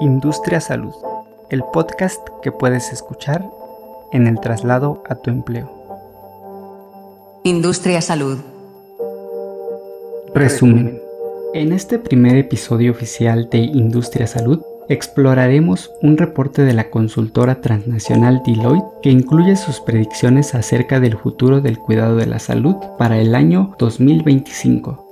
Industria Salud, el podcast que puedes escuchar en el traslado a tu empleo. Industria Salud. Resumen. En este primer episodio oficial de Industria Salud, exploraremos un reporte de la consultora transnacional Deloitte que incluye sus predicciones acerca del futuro del cuidado de la salud para el año 2025.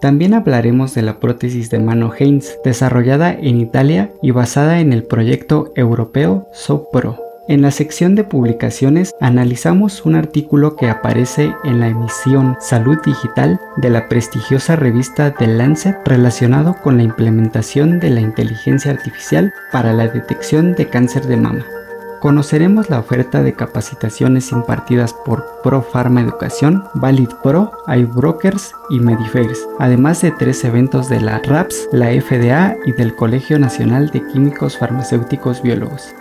También hablaremos de la prótesis de mano Heinz, desarrollada en Italia y basada en el proyecto europeo SOPRO. En la sección de publicaciones analizamos un artículo que aparece en la emisión Salud Digital de la prestigiosa revista The Lancet relacionado con la implementación de la inteligencia artificial para la detección de cáncer de mama conoceremos la oferta de capacitaciones impartidas por Pro Pharma Educación, Valid Pro, iBrokers y Medifairs, además de tres eventos de la RAPS, la FDA y del Colegio Nacional de Químicos Farmacéuticos Biólogos.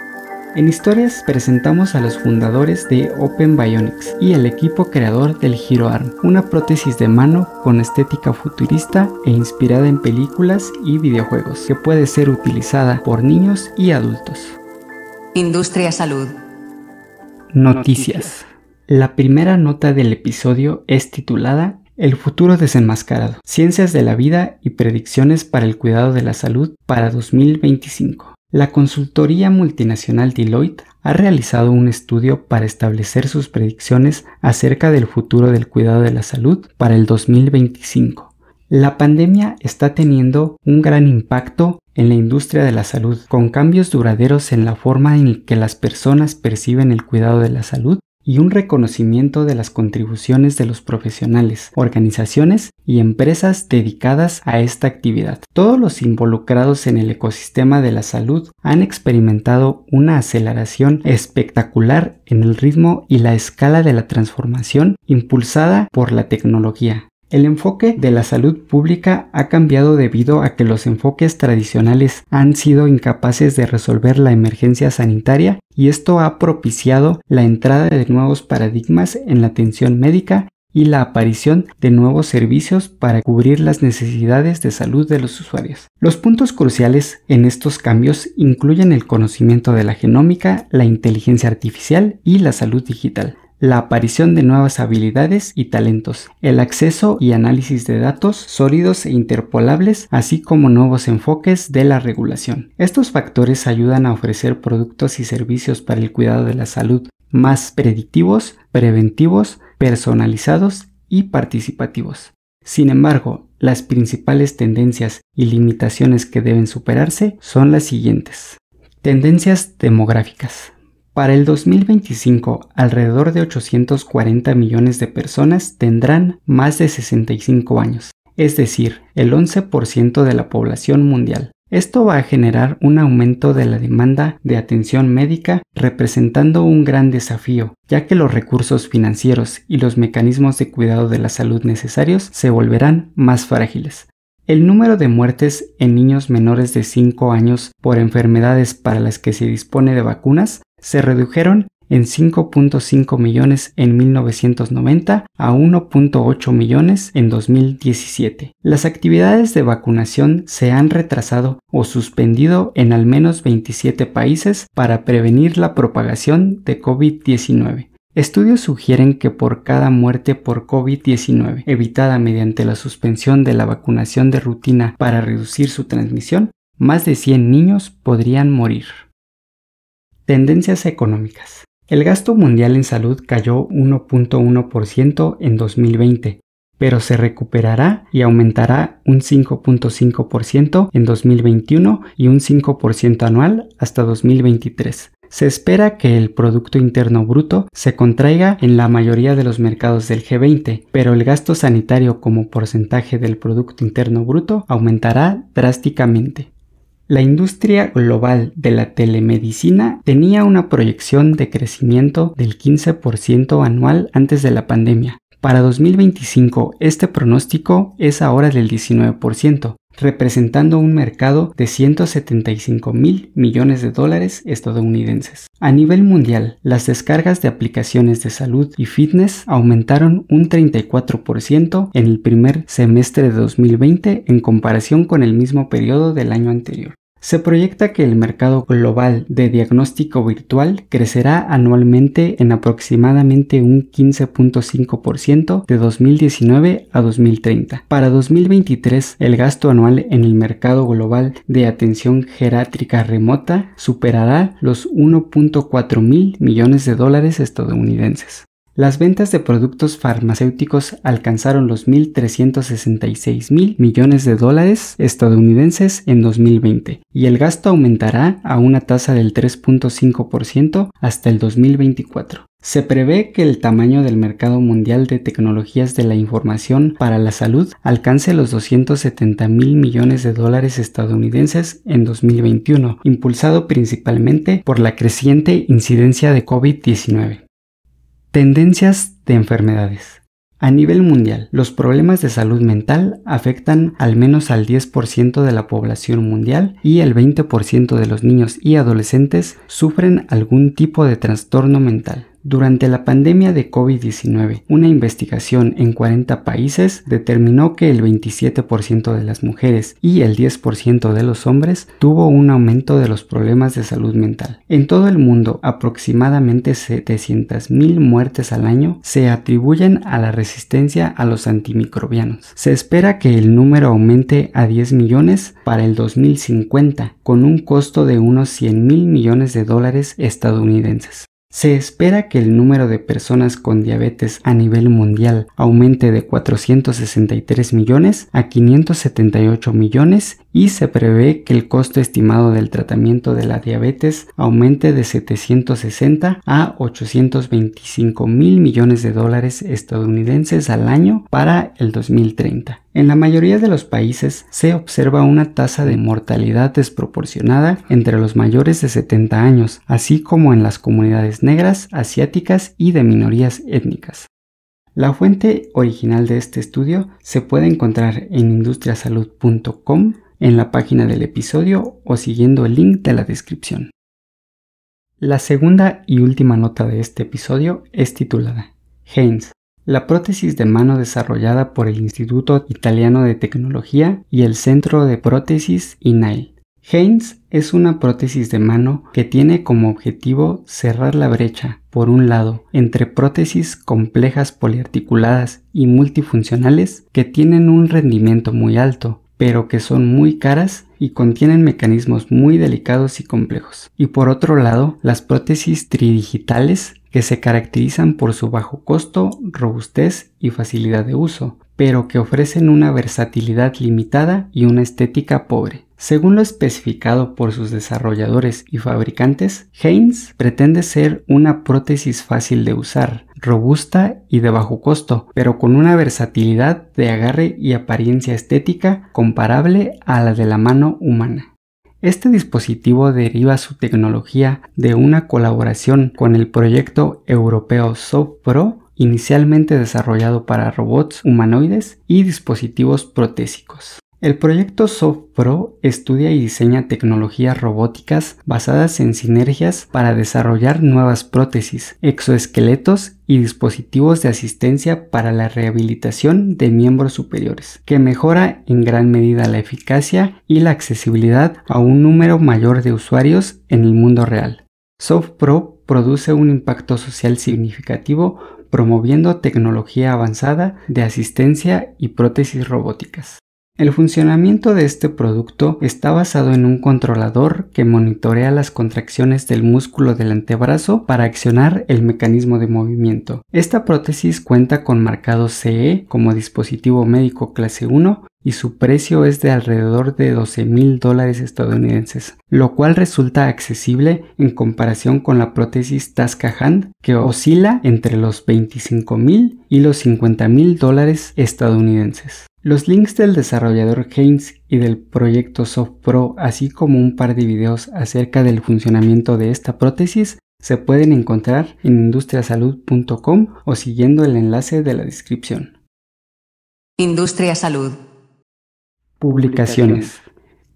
En historias presentamos a los fundadores de Open Bionics y el equipo creador del Hero Arm, una prótesis de mano con estética futurista e inspirada en películas y videojuegos que puede ser utilizada por niños y adultos. Industria Salud. Noticias. La primera nota del episodio es titulada El futuro desenmascarado. Ciencias de la vida y predicciones para el cuidado de la salud para 2025. La consultoría multinacional Deloitte ha realizado un estudio para establecer sus predicciones acerca del futuro del cuidado de la salud para el 2025. La pandemia está teniendo un gran impacto en la industria de la salud, con cambios duraderos en la forma en que las personas perciben el cuidado de la salud y un reconocimiento de las contribuciones de los profesionales, organizaciones y empresas dedicadas a esta actividad. Todos los involucrados en el ecosistema de la salud han experimentado una aceleración espectacular en el ritmo y la escala de la transformación impulsada por la tecnología. El enfoque de la salud pública ha cambiado debido a que los enfoques tradicionales han sido incapaces de resolver la emergencia sanitaria y esto ha propiciado la entrada de nuevos paradigmas en la atención médica y la aparición de nuevos servicios para cubrir las necesidades de salud de los usuarios. Los puntos cruciales en estos cambios incluyen el conocimiento de la genómica, la inteligencia artificial y la salud digital la aparición de nuevas habilidades y talentos, el acceso y análisis de datos sólidos e interpolables, así como nuevos enfoques de la regulación. Estos factores ayudan a ofrecer productos y servicios para el cuidado de la salud más predictivos, preventivos, personalizados y participativos. Sin embargo, las principales tendencias y limitaciones que deben superarse son las siguientes. Tendencias demográficas. Para el 2025, alrededor de 840 millones de personas tendrán más de 65 años, es decir, el 11% de la población mundial. Esto va a generar un aumento de la demanda de atención médica, representando un gran desafío, ya que los recursos financieros y los mecanismos de cuidado de la salud necesarios se volverán más frágiles. El número de muertes en niños menores de 5 años por enfermedades para las que se dispone de vacunas se redujeron en 5.5 millones en 1990 a 1.8 millones en 2017. Las actividades de vacunación se han retrasado o suspendido en al menos 27 países para prevenir la propagación de COVID-19. Estudios sugieren que por cada muerte por COVID-19 evitada mediante la suspensión de la vacunación de rutina para reducir su transmisión, más de 100 niños podrían morir. Tendencias económicas. El gasto mundial en salud cayó 1.1% en 2020, pero se recuperará y aumentará un 5.5% en 2021 y un 5% anual hasta 2023. Se espera que el Producto Interno Bruto se contraiga en la mayoría de los mercados del G20, pero el gasto sanitario como porcentaje del Producto Interno Bruto aumentará drásticamente. La industria global de la telemedicina tenía una proyección de crecimiento del 15% anual antes de la pandemia. Para 2025 este pronóstico es ahora del 19%, representando un mercado de 175 mil millones de dólares estadounidenses. A nivel mundial, las descargas de aplicaciones de salud y fitness aumentaron un 34% en el primer semestre de 2020 en comparación con el mismo periodo del año anterior. Se proyecta que el mercado global de diagnóstico virtual crecerá anualmente en aproximadamente un 15.5% de 2019 a 2030. Para 2023, el gasto anual en el mercado global de atención geriátrica remota superará los 1.4 mil millones de dólares estadounidenses. Las ventas de productos farmacéuticos alcanzaron los 1.366 mil millones de dólares estadounidenses en 2020 y el gasto aumentará a una tasa del 3.5% hasta el 2024. Se prevé que el tamaño del mercado mundial de tecnologías de la información para la salud alcance los 270 mil millones de dólares estadounidenses en 2021, impulsado principalmente por la creciente incidencia de COVID-19. Tendencias de enfermedades. A nivel mundial, los problemas de salud mental afectan al menos al 10% de la población mundial y el 20% de los niños y adolescentes sufren algún tipo de trastorno mental. Durante la pandemia de COVID-19, una investigación en 40 países determinó que el 27% de las mujeres y el 10% de los hombres tuvo un aumento de los problemas de salud mental. En todo el mundo, aproximadamente 700.000 muertes al año se atribuyen a la resistencia a los antimicrobianos. Se espera que el número aumente a 10 millones para el 2050, con un costo de unos 100 mil millones de dólares estadounidenses. Se espera que el número de personas con diabetes a nivel mundial aumente de 463 millones a 578 millones y se prevé que el costo estimado del tratamiento de la diabetes aumente de 760 a 825 mil millones de dólares estadounidenses al año para el 2030. En la mayoría de los países se observa una tasa de mortalidad desproporcionada entre los mayores de 70 años, así como en las comunidades negras, asiáticas y de minorías étnicas. La fuente original de este estudio se puede encontrar en industriasalud.com en la página del episodio o siguiendo el link de la descripción. La segunda y última nota de este episodio es titulada Haynes, la prótesis de mano desarrollada por el Instituto Italiano de Tecnología y el Centro de Prótesis INAIL. Haynes es una prótesis de mano que tiene como objetivo cerrar la brecha, por un lado, entre prótesis complejas poliarticuladas y multifuncionales que tienen un rendimiento muy alto, pero que son muy caras y contienen mecanismos muy delicados y complejos. Y por otro lado, las prótesis tridigitales que se caracterizan por su bajo costo, robustez y facilidad de uso, pero que ofrecen una versatilidad limitada y una estética pobre. Según lo especificado por sus desarrolladores y fabricantes, Haynes pretende ser una prótesis fácil de usar, robusta y de bajo costo, pero con una versatilidad de agarre y apariencia estética comparable a la de la mano humana. Este dispositivo deriva su tecnología de una colaboración con el proyecto europeo SoftPro, inicialmente desarrollado para robots humanoides y dispositivos protésicos. El proyecto SoftPro estudia y diseña tecnologías robóticas basadas en sinergias para desarrollar nuevas prótesis, exoesqueletos y dispositivos de asistencia para la rehabilitación de miembros superiores, que mejora en gran medida la eficacia y la accesibilidad a un número mayor de usuarios en el mundo real. SoftPro produce un impacto social significativo promoviendo tecnología avanzada de asistencia y prótesis robóticas. El funcionamiento de este producto está basado en un controlador que monitorea las contracciones del músculo del antebrazo para accionar el mecanismo de movimiento. Esta prótesis cuenta con marcado CE como dispositivo médico clase 1 y su precio es de alrededor de 12 mil dólares estadounidenses, lo cual resulta accesible en comparación con la prótesis Tasca Hand que oscila entre los 25 mil y los 50 mil dólares estadounidenses. Los links del desarrollador Haynes y del proyecto SoftPro, así como un par de videos acerca del funcionamiento de esta prótesis, se pueden encontrar en industriasalud.com o siguiendo el enlace de la descripción. Industria Salud. Publicaciones.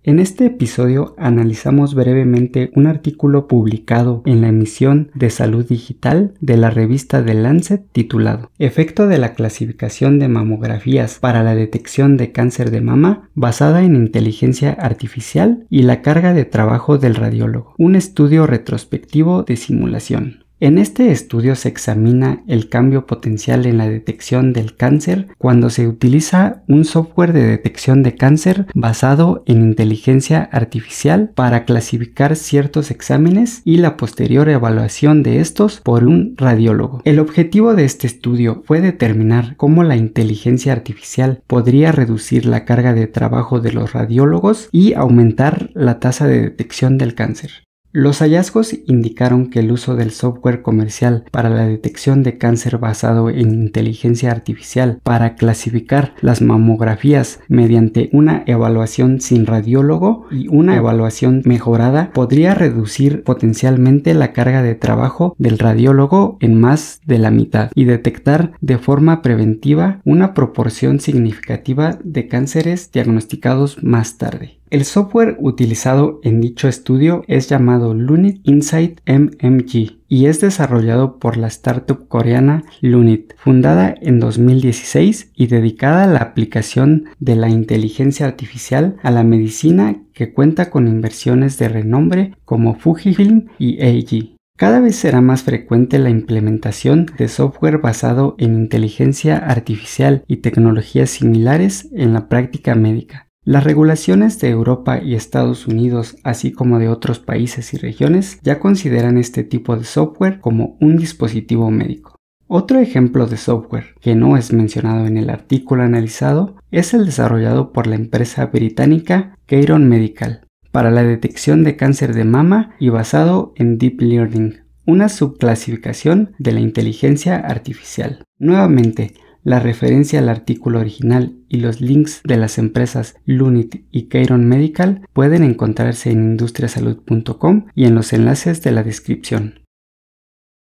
En este episodio analizamos brevemente un artículo publicado en la emisión de Salud Digital de la revista The Lancet titulado Efecto de la clasificación de mamografías para la detección de cáncer de mama basada en inteligencia artificial y la carga de trabajo del radiólogo, un estudio retrospectivo de simulación. En este estudio se examina el cambio potencial en la detección del cáncer cuando se utiliza un software de detección de cáncer basado en inteligencia artificial para clasificar ciertos exámenes y la posterior evaluación de estos por un radiólogo. El objetivo de este estudio fue determinar cómo la inteligencia artificial podría reducir la carga de trabajo de los radiólogos y aumentar la tasa de detección del cáncer. Los hallazgos indicaron que el uso del software comercial para la detección de cáncer basado en inteligencia artificial para clasificar las mamografías mediante una evaluación sin radiólogo y una evaluación mejorada podría reducir potencialmente la carga de trabajo del radiólogo en más de la mitad y detectar de forma preventiva una proporción significativa de cánceres diagnosticados más tarde. El software utilizado en dicho estudio es llamado Lunit Insight MMG y es desarrollado por la startup coreana Lunit, fundada en 2016 y dedicada a la aplicación de la inteligencia artificial a la medicina que cuenta con inversiones de renombre como Fujifilm y AG. Cada vez será más frecuente la implementación de software basado en inteligencia artificial y tecnologías similares en la práctica médica. Las regulaciones de Europa y Estados Unidos, así como de otros países y regiones, ya consideran este tipo de software como un dispositivo médico. Otro ejemplo de software que no es mencionado en el artículo analizado es el desarrollado por la empresa británica Keyron Medical para la detección de cáncer de mama y basado en Deep Learning, una subclasificación de la inteligencia artificial. Nuevamente, la referencia al artículo original y los links de las empresas Lunit y Keyron Medical pueden encontrarse en industriasalud.com y en los enlaces de la descripción.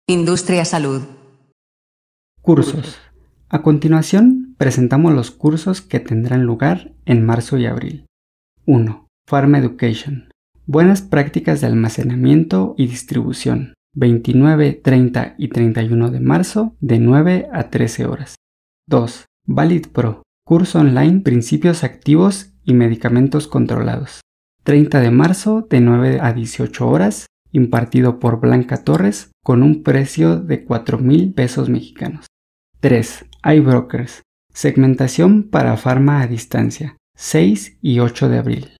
Industria Salud. Cursos. A continuación, presentamos los cursos que tendrán lugar en marzo y abril. 1. Pharma Education. Buenas prácticas de almacenamiento y distribución. 29, 30 y 31 de marzo de 9 a 13 horas. 2. Valid Pro. Curso online Principios activos y medicamentos controlados. 30 de marzo de 9 a 18 horas, impartido por Blanca Torres con un precio de 4 mil pesos mexicanos. 3. iBrokers. Segmentación para farma a distancia. 6 y 8 de abril.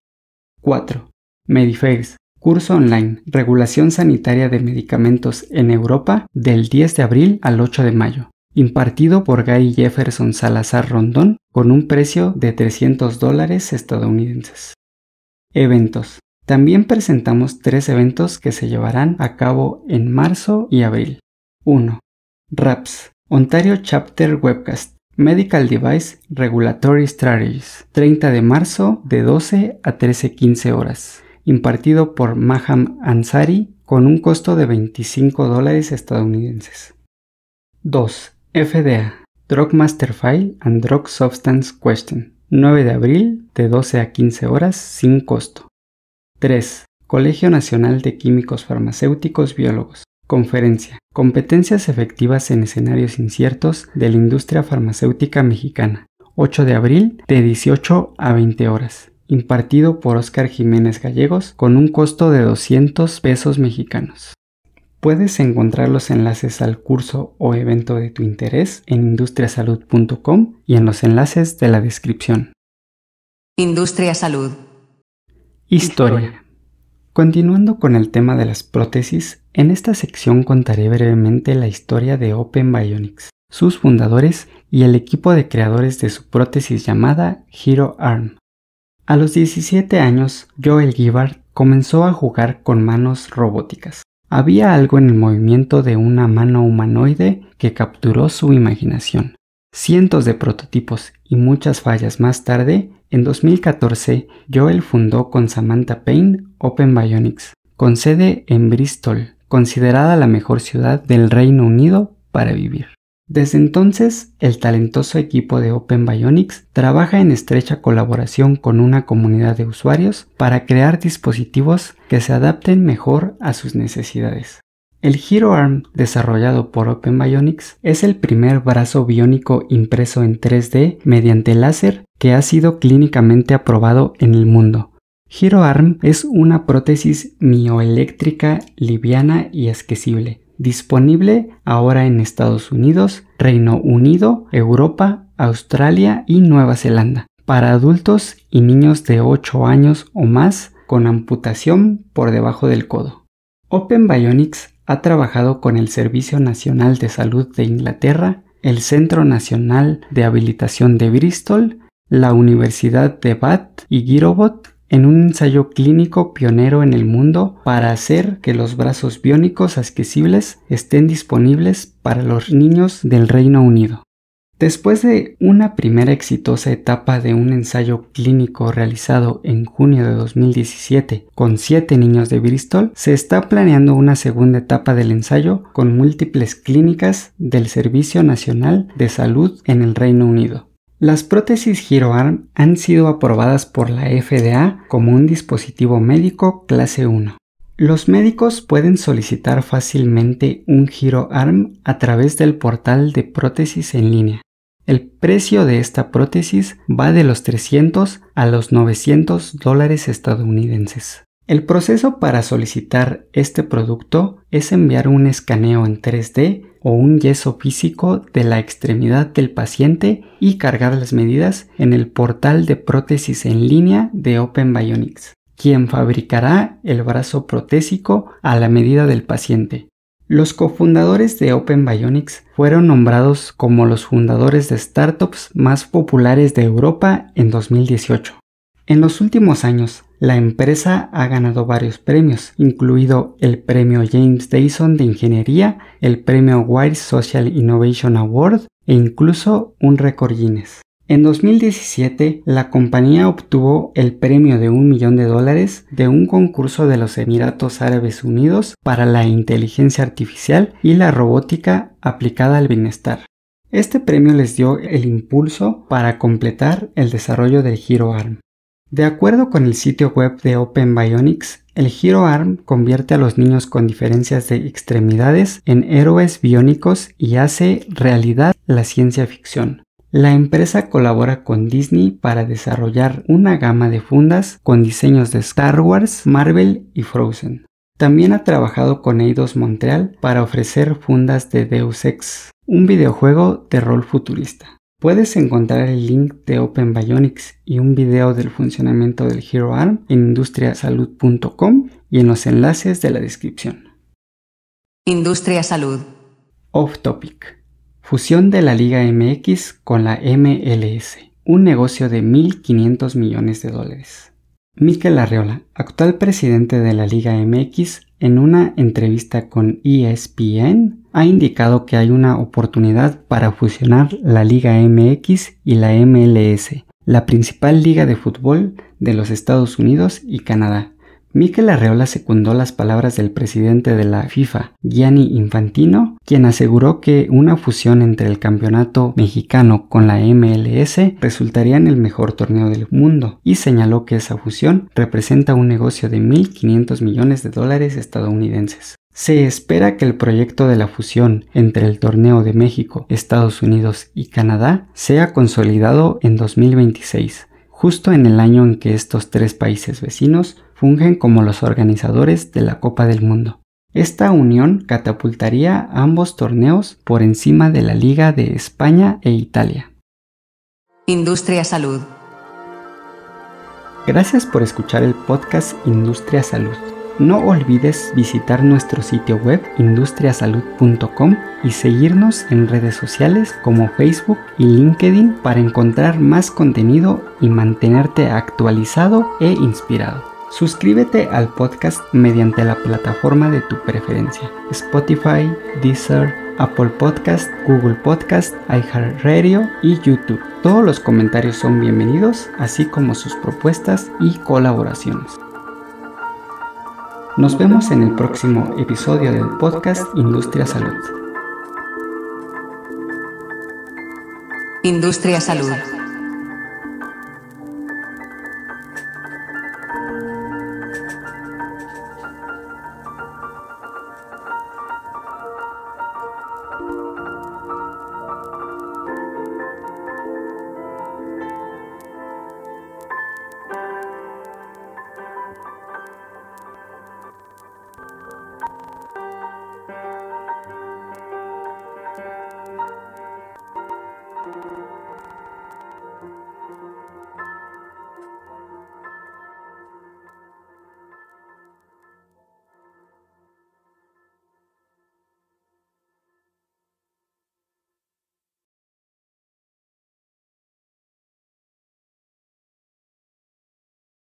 4. Medifairs. Curso online. Regulación sanitaria de medicamentos en Europa del 10 de abril al 8 de mayo impartido por Guy Jefferson Salazar Rondón con un precio de 300 dólares estadounidenses. Eventos. También presentamos tres eventos que se llevarán a cabo en marzo y abril. 1. RAPS, Ontario Chapter Webcast, Medical Device Regulatory Strategies, 30 de marzo de 12 a 13.15 horas, impartido por Maham Ansari con un costo de 25 dólares estadounidenses. 2. FDA, Drug Master File and Drug Substance Question, 9 de abril de 12 a 15 horas sin costo. 3. Colegio Nacional de Químicos Farmacéuticos Biólogos. Conferencia. Competencias efectivas en escenarios inciertos de la industria farmacéutica mexicana. 8 de abril de 18 a 20 horas. Impartido por Oscar Jiménez Gallegos con un costo de 200 pesos mexicanos. Puedes encontrar los enlaces al curso o evento de tu interés en industriasalud.com y en los enlaces de la descripción. Industria Salud. Historia. Continuando con el tema de las prótesis, en esta sección contaré brevemente la historia de Open Bionics, sus fundadores y el equipo de creadores de su prótesis llamada Hero Arm. A los 17 años, Joel Gibbard comenzó a jugar con manos robóticas. Había algo en el movimiento de una mano humanoide que capturó su imaginación. Cientos de prototipos y muchas fallas más tarde, en 2014, Joel fundó con Samantha Payne Open Bionics, con sede en Bristol, considerada la mejor ciudad del Reino Unido para vivir. Desde entonces, el talentoso equipo de Open Bionics trabaja en estrecha colaboración con una comunidad de usuarios para crear dispositivos que se adapten mejor a sus necesidades. El Hero Arm desarrollado por Open Bionics es el primer brazo biónico impreso en 3D mediante láser que ha sido clínicamente aprobado en el mundo. Hero Arm es una prótesis mioeléctrica liviana y esquecible disponible ahora en Estados Unidos, Reino Unido, Europa, Australia y Nueva Zelanda, para adultos y niños de 8 años o más con amputación por debajo del codo. Open Bionics ha trabajado con el Servicio Nacional de Salud de Inglaterra, el Centro Nacional de Habilitación de Bristol, la Universidad de Bath y Girobot en un ensayo clínico pionero en el mundo para hacer que los brazos biónicos accesibles estén disponibles para los niños del Reino Unido. Después de una primera exitosa etapa de un ensayo clínico realizado en junio de 2017 con 7 niños de Bristol, se está planeando una segunda etapa del ensayo con múltiples clínicas del Servicio Nacional de Salud en el Reino Unido. Las prótesis GiroArm han sido aprobadas por la FDA como un dispositivo médico clase 1. Los médicos pueden solicitar fácilmente un GiroArm a través del portal de prótesis en línea. El precio de esta prótesis va de los 300 a los 900 dólares estadounidenses. El proceso para solicitar este producto es enviar un escaneo en 3D o un yeso físico de la extremidad del paciente y cargar las medidas en el portal de prótesis en línea de Open Bionics, quien fabricará el brazo protésico a la medida del paciente. Los cofundadores de Open Bionics fueron nombrados como los fundadores de startups más populares de Europa en 2018. En los últimos años, la empresa ha ganado varios premios, incluido el premio James Dyson de Ingeniería, el premio Wise Social Innovation Award e incluso un récord Guinness. En 2017, la compañía obtuvo el premio de un millón de dólares de un concurso de los Emiratos Árabes Unidos para la inteligencia artificial y la robótica aplicada al bienestar. Este premio les dio el impulso para completar el desarrollo del Giro ARM. De acuerdo con el sitio web de Open Bionics, el Hero Arm convierte a los niños con diferencias de extremidades en héroes biónicos y hace realidad la ciencia ficción. La empresa colabora con Disney para desarrollar una gama de fundas con diseños de Star Wars, Marvel y Frozen. También ha trabajado con Eidos Montreal para ofrecer fundas de Deus Ex, un videojuego de rol futurista. Puedes encontrar el link de Open Bionics y un video del funcionamiento del Hero Arm en industriasalud.com y en los enlaces de la descripción. Industria Salud. Off Topic. Fusión de la Liga MX con la MLS. Un negocio de 1.500 millones de dólares. Mikel Arreola, actual presidente de la Liga MX, en una entrevista con ESPN, ha indicado que hay una oportunidad para fusionar la Liga MX y la MLS, la principal liga de fútbol de los Estados Unidos y Canadá. Mikel Arreola secundó las palabras del presidente de la FIFA, Gianni Infantino, quien aseguró que una fusión entre el campeonato mexicano con la MLS resultaría en el mejor torneo del mundo y señaló que esa fusión representa un negocio de 1.500 millones de dólares estadounidenses. Se espera que el proyecto de la fusión entre el Torneo de México, Estados Unidos y Canadá sea consolidado en 2026, justo en el año en que estos tres países vecinos fungen como los organizadores de la Copa del Mundo. Esta unión catapultaría ambos torneos por encima de la Liga de España e Italia. Industria Salud. Gracias por escuchar el podcast Industria Salud. No olvides visitar nuestro sitio web industriasalud.com y seguirnos en redes sociales como Facebook y LinkedIn para encontrar más contenido y mantenerte actualizado e inspirado. Suscríbete al podcast mediante la plataforma de tu preferencia, Spotify, Deezer, Apple Podcast, Google Podcast, iHeartRadio y YouTube. Todos los comentarios son bienvenidos, así como sus propuestas y colaboraciones. Nos vemos en el próximo episodio del podcast Industria Salud. Industria Salud.